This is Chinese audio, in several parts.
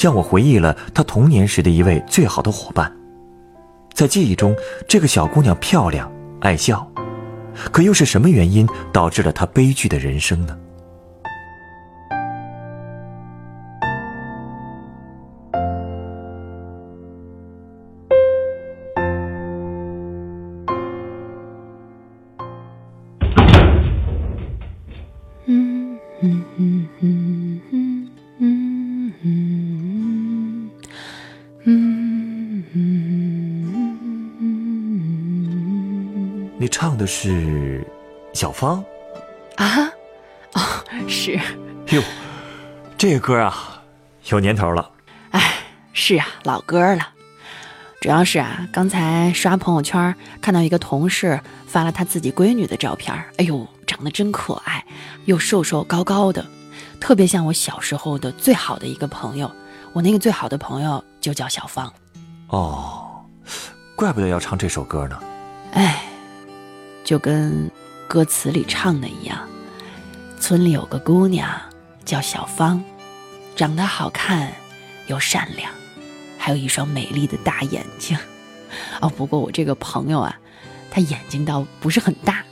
向我回忆了他童年时的一位最好的伙伴。在记忆中，这个小姑娘漂亮、爱笑，可又是什么原因导致了她悲剧的人生呢？的是小芳啊？哦，是。哟，这个歌啊，有年头了。哎，是啊，老歌了。主要是啊，刚才刷朋友圈看到一个同事发了他自己闺女的照片，哎呦，长得真可爱，又瘦瘦高高的，特别像我小时候的最好的一个朋友。我那个最好的朋友就叫小芳。哦，怪不得要唱这首歌呢。哎。就跟歌词里唱的一样，村里有个姑娘叫小芳，长得好看又善良，还有一双美丽的大眼睛。哦，不过我这个朋友啊，他眼睛倒不是很大，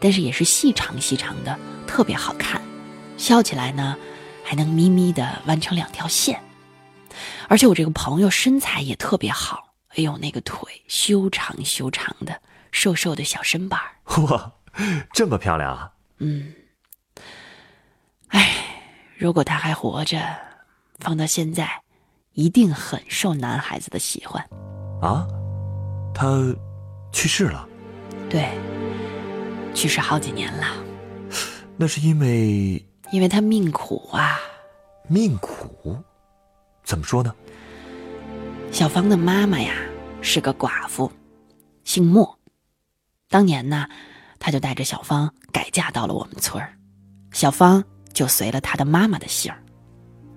但是也是细长细长的，特别好看。笑起来呢，还能眯眯的弯成两条线。而且我这个朋友身材也特别好，哎呦，那个腿修长修长的。瘦瘦的小身板哇，这么漂亮啊！嗯，哎，如果他还活着，放到现在，一定很受男孩子的喜欢。啊，他去世了？对，去世好几年了。那是因为……因为他命苦啊。命苦？怎么说呢？小芳的妈妈呀，是个寡妇，姓莫。当年呢，他就带着小芳改嫁到了我们村儿，小芳就随了他的妈妈的姓儿。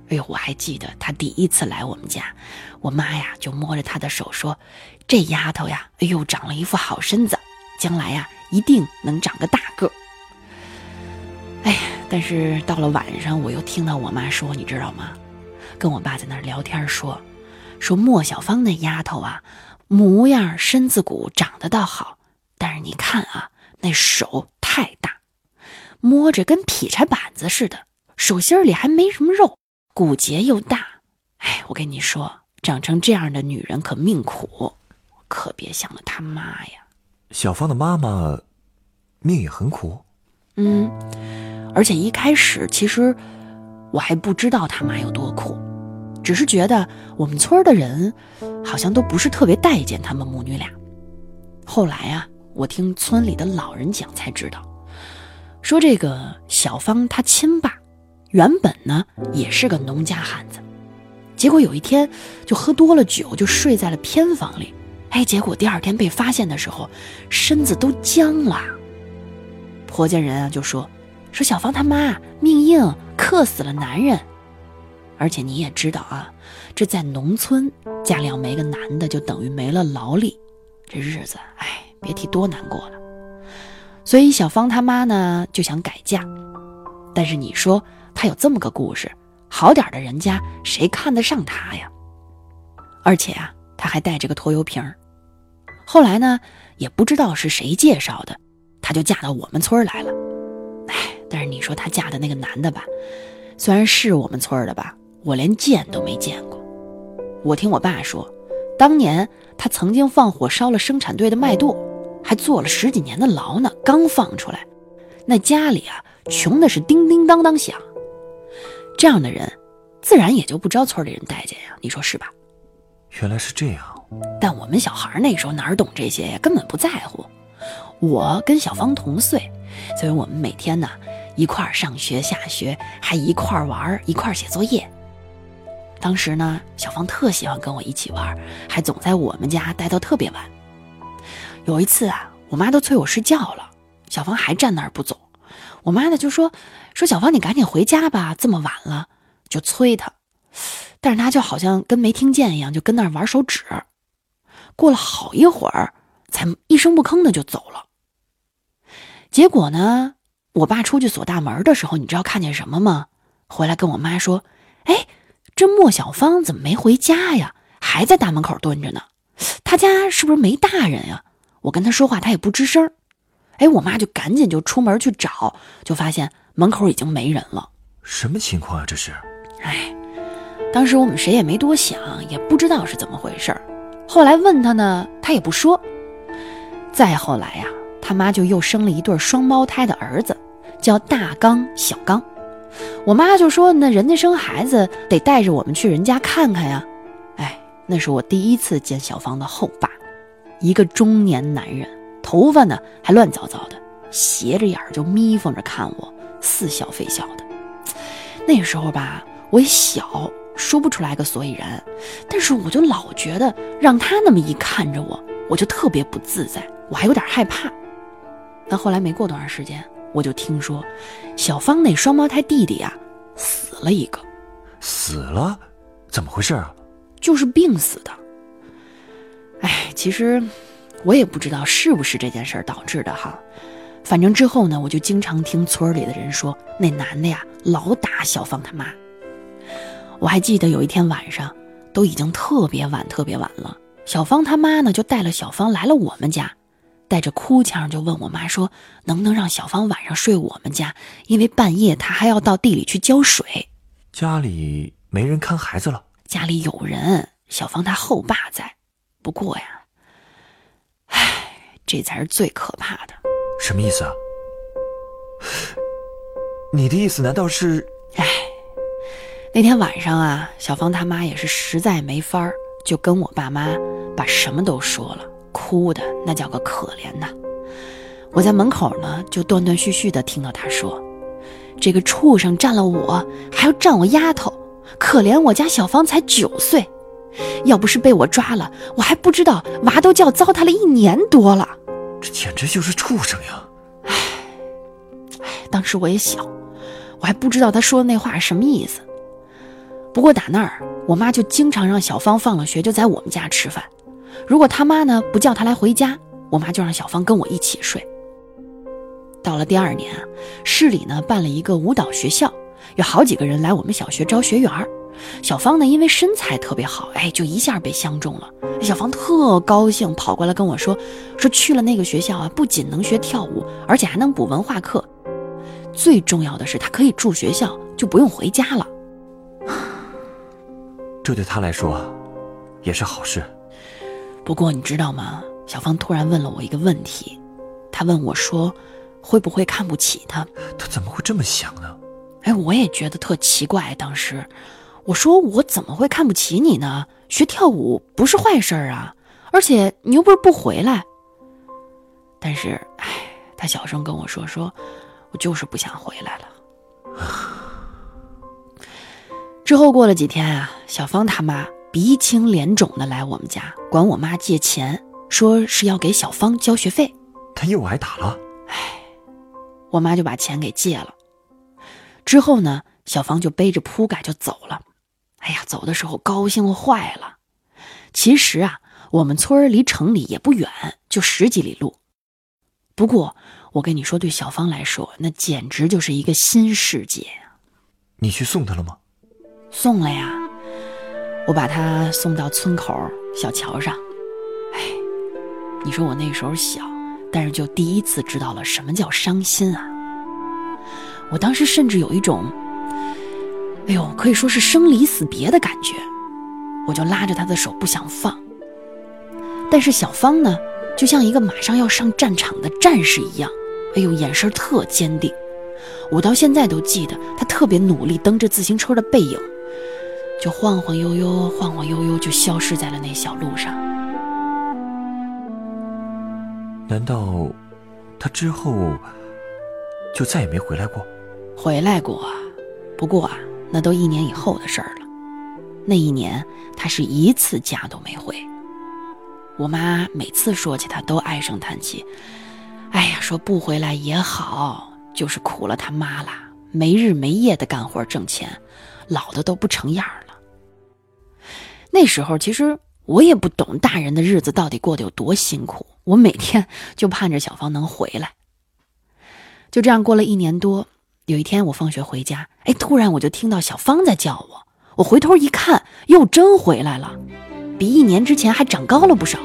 哎呦，我还记得他第一次来我们家，我妈呀就摸着他的手说：“这丫头呀，哎呦，长了一副好身子，将来呀一定能长个大个。”哎呀，但是到了晚上，我又听到我妈说，你知道吗？跟我爸在那儿聊天说，说莫小芳那丫头啊，模样身子骨长得倒好。但是你看啊，那手太大，摸着跟劈柴板子似的，手心里还没什么肉，骨节又大。哎，我跟你说，长成这样的女人可命苦，可别想了他妈呀。小芳的妈妈命也很苦。嗯，而且一开始其实我还不知道他妈有多苦，只是觉得我们村的人好像都不是特别待见他们母女俩。后来啊。我听村里的老人讲才知道，说这个小芳她亲爸，原本呢也是个农家汉子，结果有一天就喝多了酒，就睡在了偏房里。哎，结果第二天被发现的时候，身子都僵了。婆家人啊就说，说小芳他妈命硬，克死了男人。而且你也知道啊，这在农村家里要没个男的，就等于没了劳力，这日子哎。别提多难过了，所以小芳他妈呢就想改嫁，但是你说她有这么个故事，好点的人家谁看得上她呀？而且啊，她还带着个拖油瓶后来呢，也不知道是谁介绍的，她就嫁到我们村来了。哎，但是你说她嫁的那个男的吧，虽然是我们村的吧，我连见都没见过。我听我爸说，当年他曾经放火烧了生产队的麦垛。还坐了十几年的牢呢，刚放出来，那家里啊穷的是叮叮当当响。这样的人，自然也就不招村里人待见呀，你说是吧？原来是这样。但我们小孩那时候哪懂这些呀，根本不在乎。我跟小芳同岁，所以我们每天呢一块儿上学下学，还一块儿玩，一块儿写作业。当时呢，小芳特喜欢跟我一起玩，还总在我们家待到特别晚。有一次啊，我妈都催我睡觉了，小芳还站那儿不走。我妈呢就说：“说小芳，你赶紧回家吧，这么晚了。”就催她，但是她就好像跟没听见一样，就跟那儿玩手指。过了好一会儿，才一声不吭的就走了。结果呢，我爸出去锁大门的时候，你知道看见什么吗？回来跟我妈说：“哎，这莫小芳怎么没回家呀？还在大门口蹲着呢？他家是不是没大人呀？”我跟他说话，他也不吱声儿。哎，我妈就赶紧就出门去找，就发现门口已经没人了。什么情况啊？这是？哎，当时我们谁也没多想，也不知道是怎么回事儿。后来问他呢，他也不说。再后来呀，他妈就又生了一对双胞胎的儿子，叫大刚、小刚。我妈就说：“那人家生孩子得带着我们去人家看看呀。”哎，那是我第一次见小芳的后爸，一个中年男人，头发呢还乱糟糟的，斜着眼儿就眯缝着看我，似笑非笑的。那时候吧，我也小，说不出来个所以然，但是我就老觉得让他那么一看着我，我就特别不自在，我还有点害怕。但后来没过多长时间。我就听说，小芳那双胞胎弟弟呀，死了一个。死了？怎么回事啊？就是病死的。哎，其实我也不知道是不是这件事儿导致的哈。反正之后呢，我就经常听村里的人说，那男的呀老打小芳他妈。我还记得有一天晚上，都已经特别晚、特别晚了，小芳他妈呢就带了小芳来了我们家。带着哭腔就问我妈说：“能不能让小芳晚上睡我们家？因为半夜她还要到地里去浇水。”家里没人看孩子了？家里有人，小芳她后爸在。不过呀，唉，这才是最可怕的。什么意思啊？你的意思难道是……唉，那天晚上啊，小芳他妈也是实在没法儿，就跟我爸妈把什么都说了。哭的那叫个可怜呐！我在门口呢，就断断续续的听到他说：“这个畜生占了我，还要占我丫头，可怜我家小芳才九岁，要不是被我抓了，我还不知道娃都叫糟蹋了一年多了。这简直就是畜生呀！”唉，唉，当时我也小，我还不知道他说的那话是什么意思。不过打那儿，我妈就经常让小芳放了学就在我们家吃饭。如果他妈呢不叫他来回家，我妈就让小芳跟我一起睡。到了第二年啊，市里呢办了一个舞蹈学校，有好几个人来我们小学招学员。小芳呢因为身材特别好，哎，就一下被相中了。小芳特高兴，跑过来跟我说：“说去了那个学校啊，不仅能学跳舞，而且还能补文化课。最重要的是，她可以住学校，就不用回家了。这对她来说也是好事。”不过你知道吗？小芳突然问了我一个问题，她问我说：“会不会看不起她？她怎么会这么想呢？哎，我也觉得特奇怪。当时我说：“我怎么会看不起你呢？学跳舞不是坏事啊，而且你又不是不回来。”但是，哎，他小声跟我说：“说我就是不想回来了。”之后过了几天啊，小芳他妈。鼻青脸肿的来我们家，管我妈借钱，说是要给小芳交学费。他又挨打了。唉，我妈就把钱给借了。之后呢，小芳就背着铺盖就走了。哎呀，走的时候高兴坏了。其实啊，我们村离城里也不远，就十几里路。不过我跟你说，对小芳来说，那简直就是一个新世界呀。你去送她了吗？送了呀。我把她送到村口小桥上，哎，你说我那时候小，但是就第一次知道了什么叫伤心啊！我当时甚至有一种，哎呦，可以说是生离死别的感觉，我就拉着他的手不想放。但是小芳呢，就像一个马上要上战场的战士一样，哎呦，眼神特坚定。我到现在都记得他特别努力蹬着自行车的背影。就晃晃悠悠，晃晃悠悠，就消失在了那小路上。难道他之后就再也没回来过？回来过，不过啊，那都一年以后的事儿了。那一年他是一次家都没回。我妈每次说起他都唉声叹气，哎呀，说不回来也好，就是苦了他妈了，没日没夜的干活挣钱，老的都不成样了。那时候其实我也不懂大人的日子到底过得有多辛苦，我每天就盼着小芳能回来。就这样过了一年多，有一天我放学回家，哎，突然我就听到小芳在叫我，我回头一看，又，真回来了，比一年之前还长高了不少，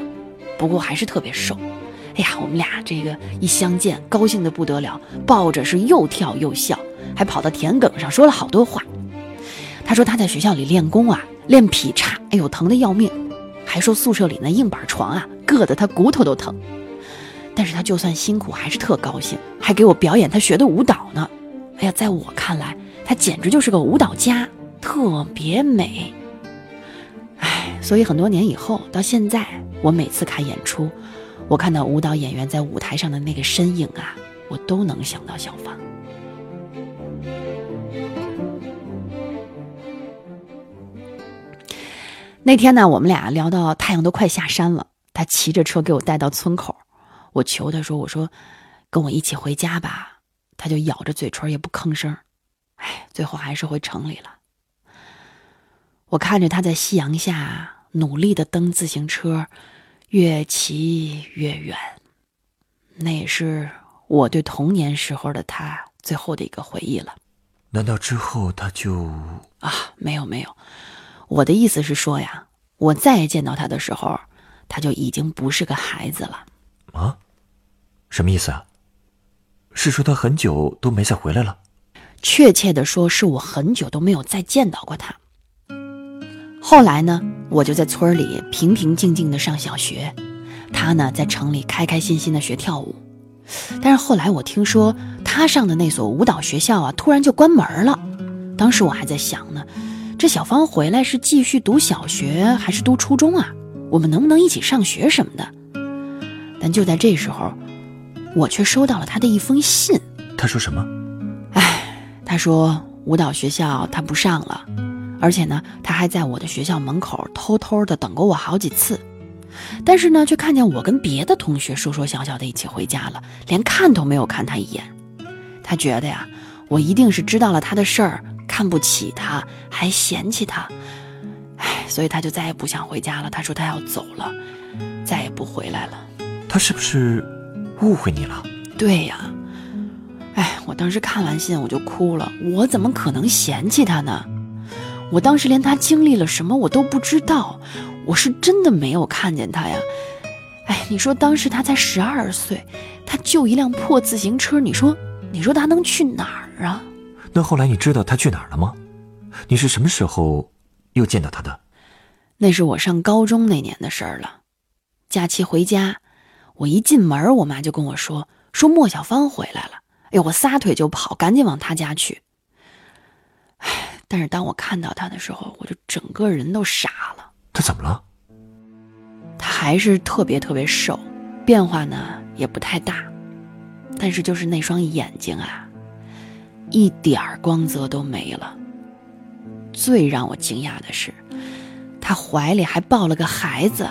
不过还是特别瘦。哎呀，我们俩这个一相见，高兴的不得了，抱着是又跳又笑，还跑到田埂上说了好多话。他说他在学校里练功啊，练劈叉，哎呦，疼的要命，还说宿舍里那硬板床啊，硌得他骨头都疼。但是他就算辛苦，还是特高兴，还给我表演他学的舞蹈呢。哎呀，在我看来，他简直就是个舞蹈家，特别美。哎，所以很多年以后，到现在，我每次看演出，我看到舞蹈演员在舞台上的那个身影啊，我都能想到小芳。那天呢，我们俩聊到太阳都快下山了，他骑着车给我带到村口。我求他说：“我说，跟我一起回家吧。”他就咬着嘴唇也不吭声。哎，最后还是回城里了。我看着他在夕阳下努力的蹬自行车，越骑越远。那也是我对童年时候的他最后的一个回忆了。难道之后他就……啊，没有没有。我的意思是说呀，我再见到他的时候，他就已经不是个孩子了。啊？什么意思啊？是说他很久都没再回来了？确切的说，是我很久都没有再见到过他。后来呢，我就在村里平平静静的上小学，他呢在城里开开心心的学跳舞。但是后来我听说他上的那所舞蹈学校啊，突然就关门了。当时我还在想呢，这小芳回来是继续读小学还是读初中啊？我们能不能一起上学什么的？但就在这时候。我却收到了他的一封信。他说什么？哎，他说舞蹈学校他不上了，而且呢，他还在我的学校门口偷偷的等过我好几次，但是呢，却看见我跟别的同学说说笑笑的一起回家了，连看都没有看他一眼。他觉得呀，我一定是知道了他的事儿，看不起他，还嫌弃他。哎，所以他就再也不想回家了。他说他要走了，再也不回来了。他是不是？误会你了，对呀，哎，我当时看完信我就哭了。我怎么可能嫌弃他呢？我当时连他经历了什么我都不知道，我是真的没有看见他呀。哎，你说当时他才十二岁，他就一辆破自行车，你说，你说他能去哪儿啊？那后来你知道他去哪儿了吗？你是什么时候又见到他的？那是我上高中那年的事儿了，假期回家。我一进门，我妈就跟我说：“说莫小芳回来了。”哎呦，我撒腿就跑，赶紧往她家去。唉，但是当我看到她的时候，我就整个人都傻了。她怎么了？她还是特别特别瘦，变化呢也不太大，但是就是那双眼睛啊，一点光泽都没了。最让我惊讶的是，她怀里还抱了个孩子。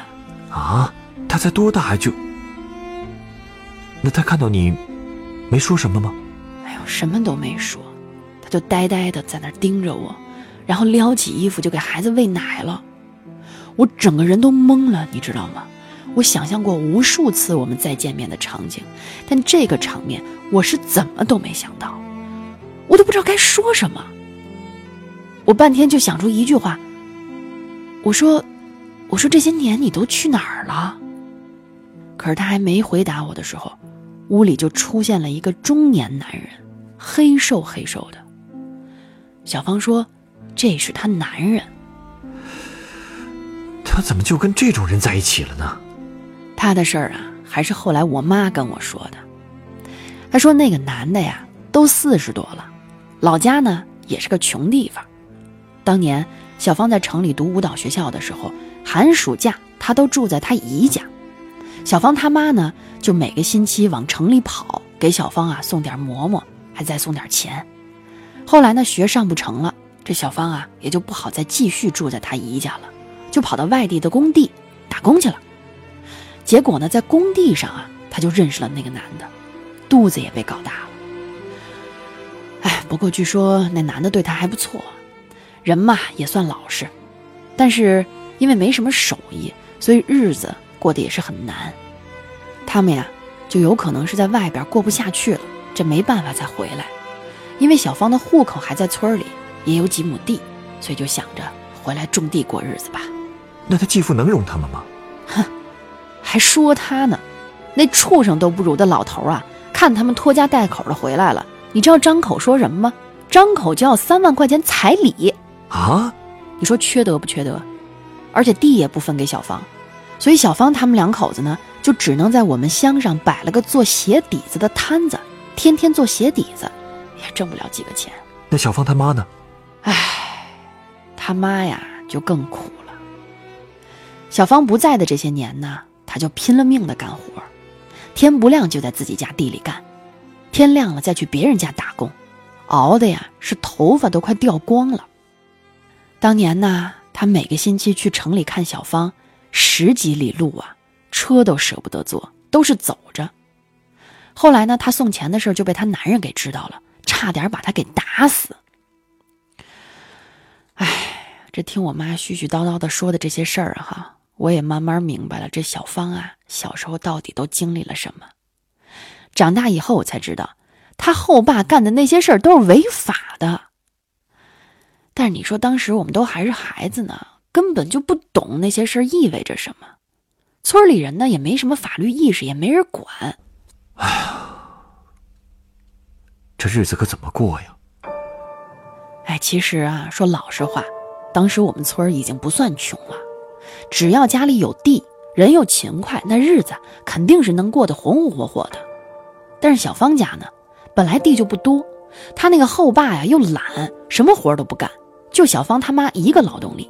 啊，她才多大就？那他看到你，没说什么吗？哎呦，什么都没说，他就呆呆的在那盯着我，然后撩起衣服就给孩子喂奶了。我整个人都懵了，你知道吗？我想象过无数次我们再见面的场景，但这个场面我是怎么都没想到，我都不知道该说什么。我半天就想出一句话，我说：“我说这些年你都去哪儿了？”可是他还没回答我的时候。屋里就出现了一个中年男人，黑瘦黑瘦的。小芳说：“这是她男人。”他怎么就跟这种人在一起了呢？他的事儿啊，还是后来我妈跟我说的。他说那个男的呀，都四十多了，老家呢也是个穷地方。当年小芳在城里读舞蹈学校的时候，寒暑假他都住在他姨家。小芳他妈呢，就每个星期往城里跑，给小芳啊送点馍馍，还再送点钱。后来呢，学上不成了，这小芳啊也就不好再继续住在他姨家了，就跑到外地的工地打工去了。结果呢，在工地上啊，他就认识了那个男的，肚子也被搞大了。哎，不过据说那男的对他还不错，人嘛也算老实，但是因为没什么手艺，所以日子过得也是很难。他们呀，就有可能是在外边过不下去了，这没办法才回来。因为小芳的户口还在村里，也有几亩地，所以就想着回来种地过日子吧。那他继父能容他们吗？哼，还说他呢，那畜生都不如的老头啊！看他们拖家带口的回来了，你知道张口说什么吗？张口就要三万块钱彩礼啊！你说缺德不缺德？而且地也不分给小芳，所以小芳他们两口子呢，就只能在我们乡上摆了个做鞋底子的摊子，天天做鞋底子。也挣不了几个钱。那小芳他妈呢？唉，他妈呀就更苦了。小芳不在的这些年呢，他就拼了命的干活，天不亮就在自己家地里干，天亮了再去别人家打工，熬的呀是头发都快掉光了。当年呢，他每个星期去城里看小芳，十几里路啊，车都舍不得坐，都是走着。后来呢，他送钱的事就被他男人给知道了。差点把他给打死。哎，这听我妈絮絮叨叨的说的这些事儿哈，我也慢慢明白了这小芳啊，小时候到底都经历了什么。长大以后我才知道，他后爸干的那些事儿都是违法的。但是你说当时我们都还是孩子呢，根本就不懂那些事儿意味着什么。村里人呢也没什么法律意识，也没人管。哎呀。这日子可怎么过呀？哎，其实啊，说老实话，当时我们村已经不算穷了，只要家里有地，人又勤快，那日子肯定是能过得红红火火的。但是小芳家呢，本来地就不多，他那个后爸呀又懒，什么活都不干，就小芳他妈一个劳动力。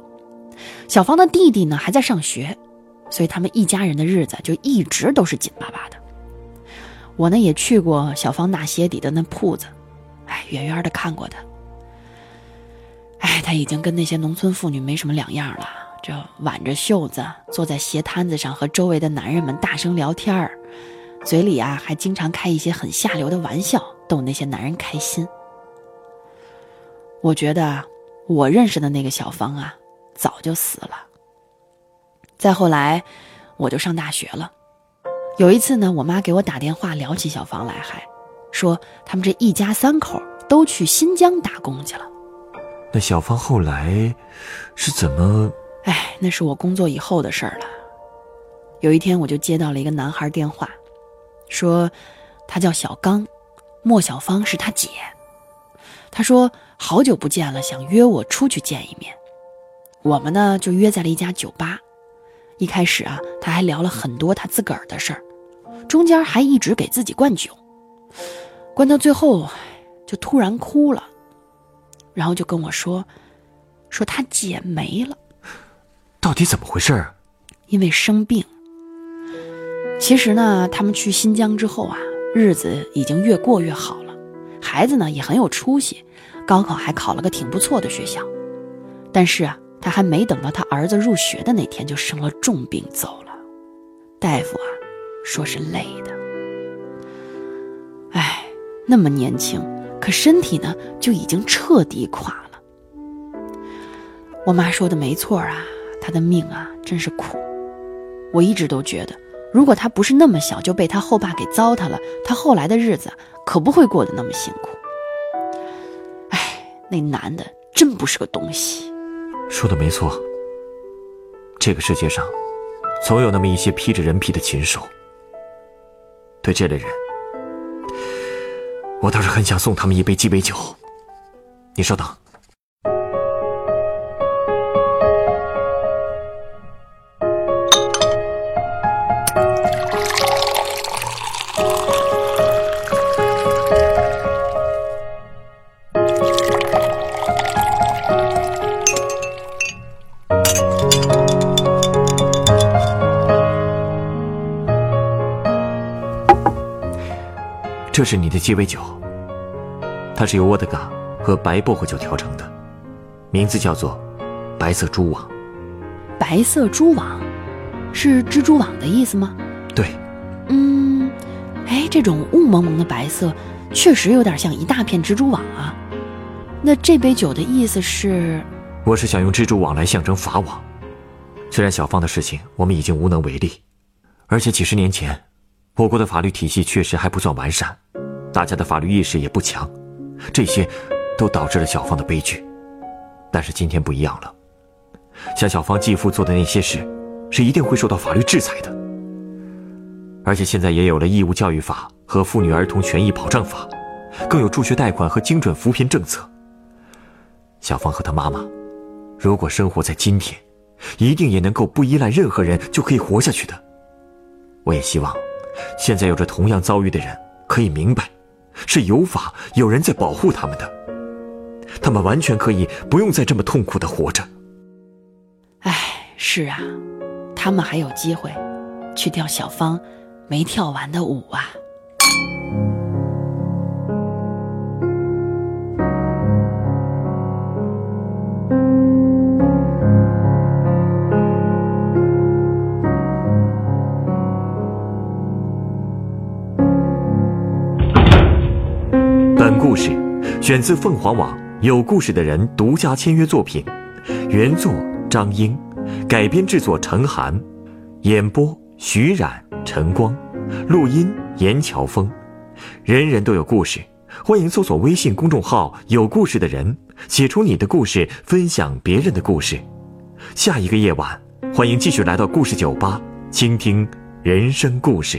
小芳的弟弟呢还在上学，所以他们一家人的日子就一直都是紧巴巴的。我呢也去过小芳纳鞋底的那铺子，哎，远远的看过他。哎，他已经跟那些农村妇女没什么两样了，这挽着袖子坐在鞋摊子上和周围的男人们大声聊天儿，嘴里啊还经常开一些很下流的玩笑，逗那些男人开心。我觉得我认识的那个小芳啊，早就死了。再后来，我就上大学了。有一次呢，我妈给我打电话聊起小芳来，还说他们这一家三口都去新疆打工去了。那小芳后来是怎么？哎，那是我工作以后的事儿了。有一天，我就接到了一个男孩电话，说他叫小刚，莫小芳是他姐。他说好久不见了，想约我出去见一面。我们呢就约在了一家酒吧。一开始啊，他还聊了很多他自个儿的事儿，中间还一直给自己灌酒，灌到最后就突然哭了，然后就跟我说，说他姐没了。到底怎么回事？因为生病。其实呢，他们去新疆之后啊，日子已经越过越好了，孩子呢也很有出息，高考还考了个挺不错的学校，但是啊。他还没等到他儿子入学的那天，就生了重病走了。大夫啊，说是累的。哎，那么年轻，可身体呢就已经彻底垮了。我妈说的没错啊，他的命啊真是苦。我一直都觉得，如果他不是那么小就被他后爸给糟蹋了，他后来的日子可不会过得那么辛苦。哎，那男的真不是个东西。说的没错，这个世界上总有那么一些披着人皮的禽兽。对这类人，我倒是很想送他们一杯鸡尾酒。你稍等。这是你的鸡尾酒，它是由沃德嘎和白薄荷酒调成的，名字叫做“白色蛛网”。白色蛛网，是蜘蛛网的意思吗？对。嗯，哎，这种雾蒙蒙的白色，确实有点像一大片蜘蛛网啊。那这杯酒的意思是？我是想用蜘蛛网来象征法网。虽然小芳的事情我们已经无能为力，而且几十年前，我国的法律体系确实还不算完善，大家的法律意识也不强，这些，都导致了小芳的悲剧。但是今天不一样了，像小芳继父做的那些事，是一定会受到法律制裁的。而且现在也有了义务教育法和妇女儿童权益保障法，更有助学贷款和精准扶贫政策。小芳和她妈妈，如果生活在今天，一定也能够不依赖任何人就可以活下去的。我也希望，现在有着同样遭遇的人可以明白，是有法有人在保护他们的，他们完全可以不用再这么痛苦的活着。哎，是啊，他们还有机会，去跳小芳没跳完的舞啊。故事选自凤凰网有故事的人独家签约作品，原作张英，改编制作陈寒，演播徐冉、陈光，录音严乔峰。人人都有故事，欢迎搜索微信公众号“有故事的人”，写出你的故事，分享别人的故事。下一个夜晚，欢迎继续来到故事酒吧，倾听人生故事。